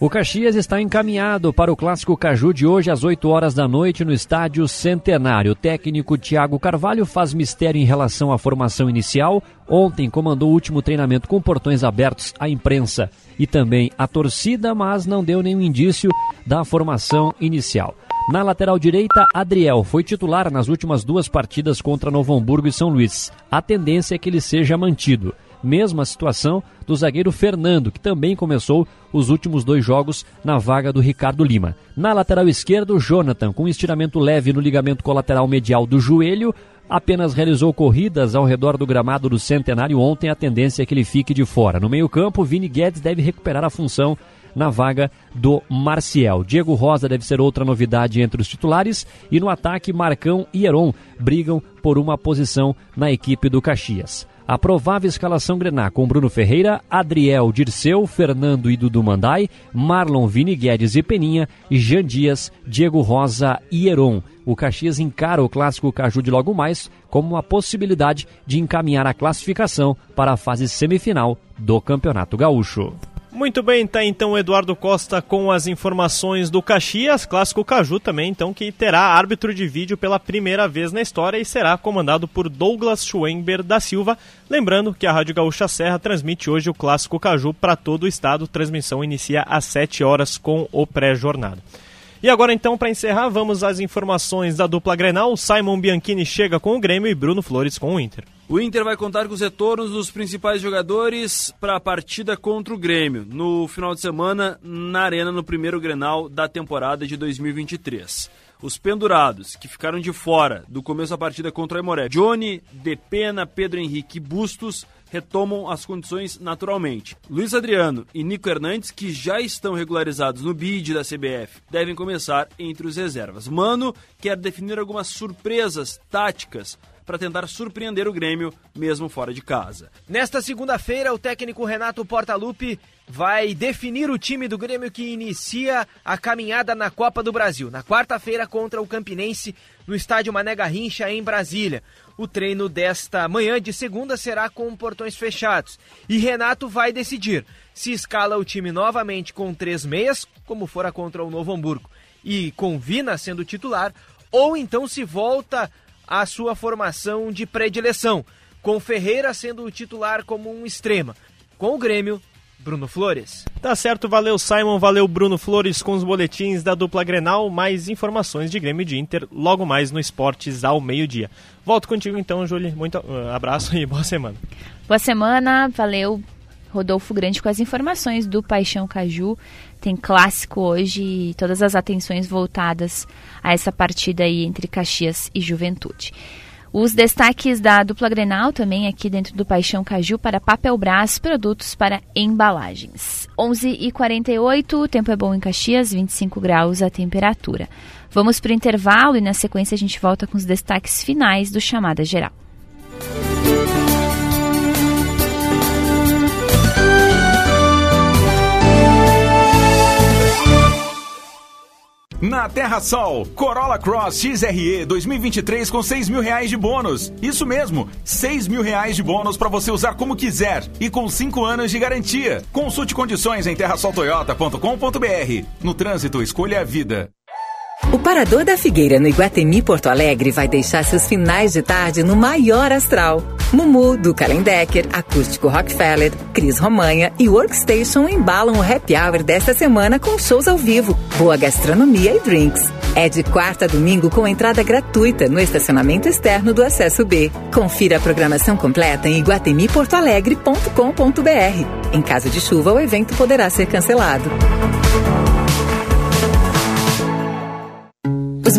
O Caxias está encaminhado para o clássico Caju de hoje às 8 horas da noite no estádio Centenário. O técnico Thiago Carvalho faz mistério em relação à formação inicial. Ontem comandou o último treinamento com portões abertos à imprensa e também à torcida, mas não deu nenhum indício da formação inicial. Na lateral direita, Adriel foi titular nas últimas duas partidas contra Novo Hamburgo e São Luís. A tendência é que ele seja mantido. Mesma situação do zagueiro Fernando, que também começou os últimos dois jogos na vaga do Ricardo Lima. Na lateral esquerda, o Jonathan, com estiramento leve no ligamento colateral medial do joelho, apenas realizou corridas ao redor do gramado do Centenário ontem. A tendência é que ele fique de fora. No meio-campo, Vini Guedes deve recuperar a função na vaga do Marcial. Diego Rosa deve ser outra novidade entre os titulares e no ataque Marcão e Heron brigam por uma posição na equipe do Caxias. A provável escalação Grená com Bruno Ferreira, Adriel Dirceu, Fernando e Dudu Mandai, Marlon Vini Guedes e Peninha, Jean Dias, Diego Rosa e Heron. O Caxias encara o clássico Caju de logo mais como uma possibilidade de encaminhar a classificação para a fase semifinal do Campeonato Gaúcho. Muito bem, tá então o Eduardo Costa com as informações do Caxias, clássico Caju também, então que terá árbitro de vídeo pela primeira vez na história e será comandado por Douglas Schwember da Silva. Lembrando que a Rádio Gaúcha Serra transmite hoje o clássico Caju para todo o estado. Transmissão inicia às 7 horas com o pré-jornada. E agora então, para encerrar, vamos às informações da dupla Grenal. Simon Bianchini chega com o Grêmio e Bruno Flores com o Inter. O Inter vai contar com os retornos dos principais jogadores para a partida contra o Grêmio, no final de semana, na Arena, no primeiro Grenal da temporada de 2023. Os pendurados, que ficaram de fora do começo da partida contra o Aimoré, Johnny, Depena, Pedro Henrique e Bustos, retomam as condições naturalmente. Luiz Adriano e Nico Hernandes, que já estão regularizados no BID da CBF, devem começar entre os reservas. Mano quer definir algumas surpresas táticas para tentar surpreender o Grêmio, mesmo fora de casa. Nesta segunda-feira, o técnico Renato Portaluppi vai definir o time do Grêmio que inicia a caminhada na Copa do Brasil, na quarta-feira contra o Campinense, no estádio Mané Garrincha, em Brasília. O treino desta manhã de segunda será com portões fechados. E Renato vai decidir se escala o time novamente com três meias, como fora contra o Novo Hamburgo, e com Vina sendo titular, ou então se volta a sua formação de predileção, com Ferreira sendo o titular como um extrema. Com o Grêmio, Bruno Flores. Tá certo, valeu Simon, valeu Bruno Flores com os boletins da dupla Grenal, mais informações de Grêmio de Inter logo mais no Esportes ao meio-dia. Volto contigo então, Júlia, muito uh, abraço e boa semana. Boa semana, valeu Rodolfo Grande com as informações do Paixão Caju. Tem clássico hoje e todas as atenções voltadas a essa partida aí entre Caxias e Juventude. Os destaques da dupla Grenal também aqui dentro do Paixão Caju para Papel Brás, produtos para embalagens. 11h48, o tempo é bom em Caxias, 25 graus a temperatura. Vamos para o intervalo e na sequência a gente volta com os destaques finais do Chamada Geral. Na Terra Sol, Corolla Cross XRE 2023 com 6 mil reais de bônus. Isso mesmo, 6 mil reais de bônus para você usar como quiser e com 5 anos de garantia. Consulte condições em terrasoltoyota.com.br. No trânsito, escolha a vida. O Parador da Figueira no Iguatemi Porto Alegre vai deixar seus finais de tarde no maior astral. Mumu, do Kalendecker, Acústico Rockefeller, Cris Romanha e Workstation embalam o happy hour desta semana com shows ao vivo, boa gastronomia e drinks. É de quarta a domingo com entrada gratuita no estacionamento externo do Acesso B. Confira a programação completa em iguatemiportoalegre.com.br. Em caso de chuva, o evento poderá ser cancelado.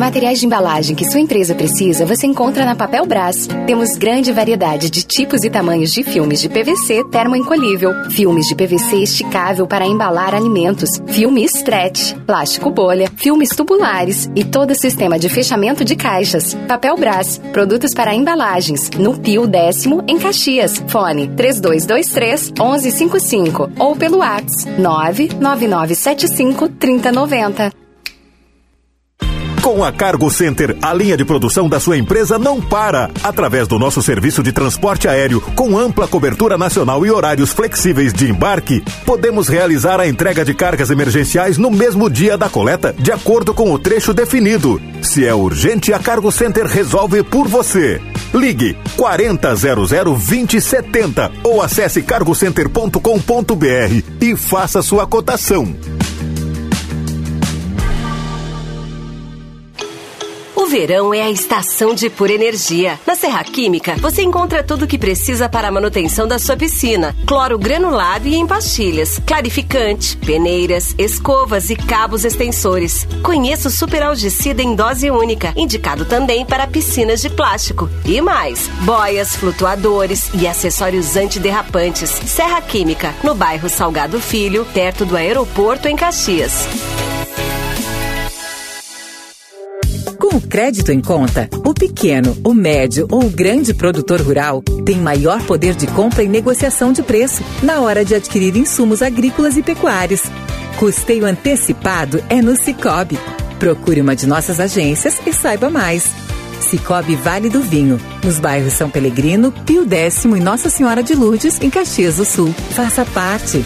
Materiais de embalagem que sua empresa precisa você encontra na Papel Brás. Temos grande variedade de tipos e tamanhos de filmes de PVC termoencolhível, filmes de PVC esticável para embalar alimentos, filme stretch, plástico bolha, filmes tubulares e todo o sistema de fechamento de caixas. Papel Brás, produtos para embalagens, no Pio Décimo, em Caxias. Fone 3223 1155 ou pelo WhatsApp 99975 3090. Com a Cargo Center, a linha de produção da sua empresa não para. Através do nosso serviço de transporte aéreo, com ampla cobertura nacional e horários flexíveis de embarque, podemos realizar a entrega de cargas emergenciais no mesmo dia da coleta, de acordo com o trecho definido. Se é urgente, a Cargo Center resolve por você. Ligue 4000 2070 ou acesse cargocenter.com.br e faça sua cotação. Verão é a estação de pura energia. Na Serra Química, você encontra tudo o que precisa para a manutenção da sua piscina: cloro granulado e em pastilhas, clarificante, peneiras, escovas e cabos extensores. Conheça o superalgicida em dose única, indicado também para piscinas de plástico. E mais: boias, flutuadores e acessórios antiderrapantes. Serra Química, no bairro Salgado Filho, perto do aeroporto em Caxias. Com o crédito em conta, o pequeno, o médio ou o grande produtor rural tem maior poder de compra e negociação de preço na hora de adquirir insumos agrícolas e pecuários. Custeio antecipado é no Cicobi. Procure uma de nossas agências e saiba mais. Cicobi Vale do Vinho, nos bairros São Pelegrino, Pio Décimo e Nossa Senhora de Lourdes, em Caxias do Sul. Faça parte.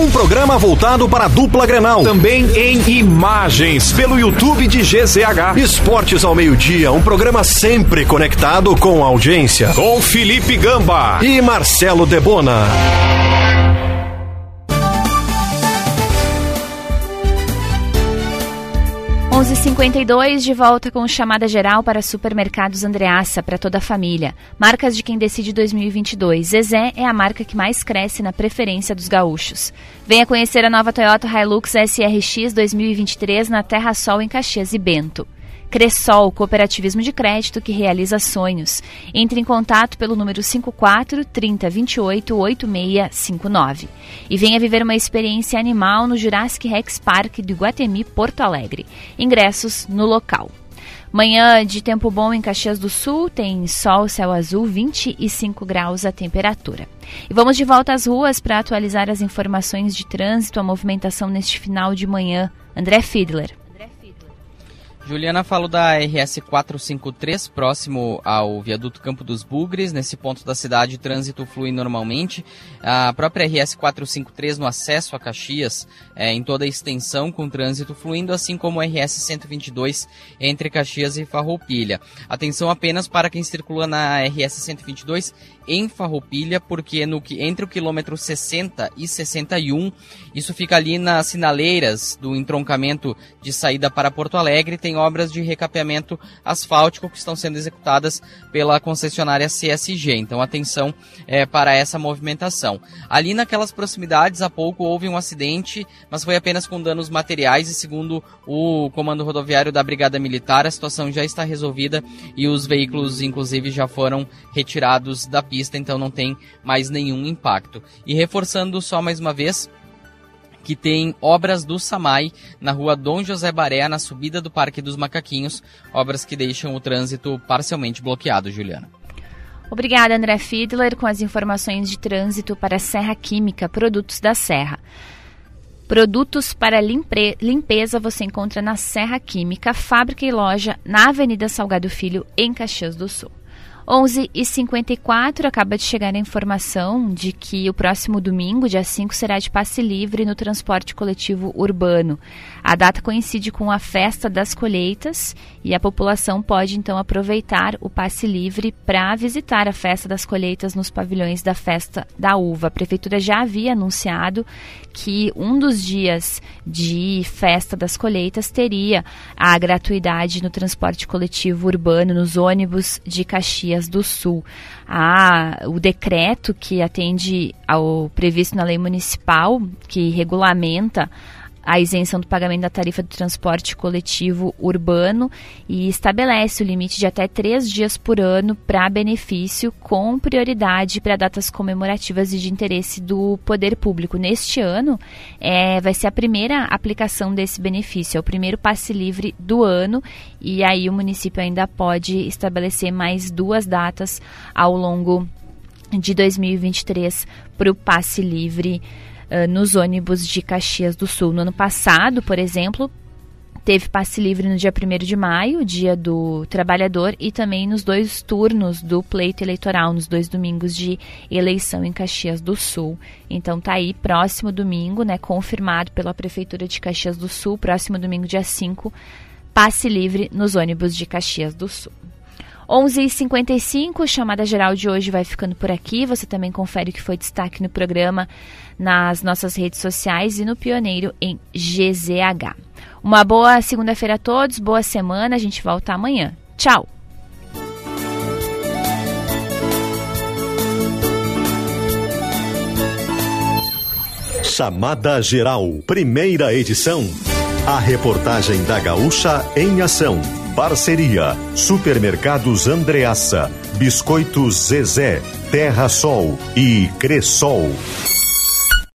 Um programa voltado para a dupla Grenal. Também em imagens pelo YouTube de GZH. Esportes ao meio-dia, um programa sempre conectado com a audiência. Com Felipe Gamba e Marcelo Debona. 11:52 de volta com chamada geral para supermercados Andreaça para toda a família. Marcas de quem decide 2022. Zezé é a marca que mais cresce na preferência dos gaúchos. Venha conhecer a nova Toyota Hilux SRX 2023 na Terra Sol em Caxias e Bento. Cressol, cooperativismo de crédito que realiza sonhos. Entre em contato pelo número 54 30 28 8659 e venha viver uma experiência animal no Jurassic Rex Park do Guatemi, Porto Alegre. Ingressos no local. Manhã de tempo bom em Caxias do Sul, tem sol, céu azul, 25 graus a temperatura. E vamos de volta às ruas para atualizar as informações de trânsito, a movimentação neste final de manhã. André Fiedler. Juliana falou da RS 453, próximo ao viaduto Campo dos Bugres. Nesse ponto da cidade, o trânsito flui normalmente. A própria RS 453 no acesso a Caxias, é, em toda a extensão, com trânsito fluindo, assim como a RS 122 entre Caxias e Farroupilha. Atenção apenas para quem circula na RS 122 em Farroupilha, porque no, entre o quilômetro 60 e 61, isso fica ali nas sinaleiras do entroncamento de saída para Porto Alegre, tem obras de recapeamento asfáltico que estão sendo executadas pela concessionária CSG. Então, atenção é, para essa movimentação. Ali naquelas proximidades, há pouco houve um acidente, mas foi apenas com danos materiais e, segundo o comando rodoviário da Brigada Militar, a situação já está resolvida e os veículos, inclusive, já foram retirados da pista, então não tem mais nenhum impacto. E reforçando só mais uma vez, que tem obras do Samai na rua Dom José Baré, na subida do Parque dos Macaquinhos, obras que deixam o trânsito parcialmente bloqueado, Juliana. Obrigada, André Fiedler, com as informações de trânsito para Serra Química, produtos da Serra. Produtos para limpeza você encontra na Serra Química, fábrica e loja na Avenida Salgado Filho, em Caxias do Sul. 11h54, acaba de chegar a informação de que o próximo domingo, dia 5, será de passe livre no transporte coletivo urbano. A data coincide com a festa das colheitas e a população pode então aproveitar o passe livre para visitar a festa das colheitas nos pavilhões da festa da uva. A prefeitura já havia anunciado que um dos dias de festa das colheitas teria a gratuidade no transporte coletivo urbano, nos ônibus de Caxias do Sul. Ah, o decreto que atende ao previsto na lei municipal, que regulamenta a isenção do pagamento da tarifa do transporte coletivo urbano e estabelece o limite de até três dias por ano para benefício, com prioridade para datas comemorativas e de interesse do poder público. Neste ano, é, vai ser a primeira aplicação desse benefício, é o primeiro passe livre do ano, e aí o município ainda pode estabelecer mais duas datas ao longo de 2023 para o passe livre uh, nos ônibus de Caxias do Sul. No ano passado, por exemplo, teve passe livre no dia 1 de maio, dia do trabalhador, e também nos dois turnos do pleito eleitoral, nos dois domingos de eleição em Caxias do Sul. Então tá aí, próximo domingo, né, confirmado pela Prefeitura de Caxias do Sul, próximo domingo, dia 5, passe livre nos ônibus de Caxias do Sul. 11h55, chamada geral de hoje vai ficando por aqui. Você também confere o que foi destaque no programa nas nossas redes sociais e no Pioneiro em GZH. Uma boa segunda-feira a todos, boa semana, a gente volta amanhã. Tchau! Chamada Geral, primeira edição. A reportagem da Gaúcha em ação. Parceria: Supermercados Andreaça, Biscoitos Zezé, Terra Sol e Cressol.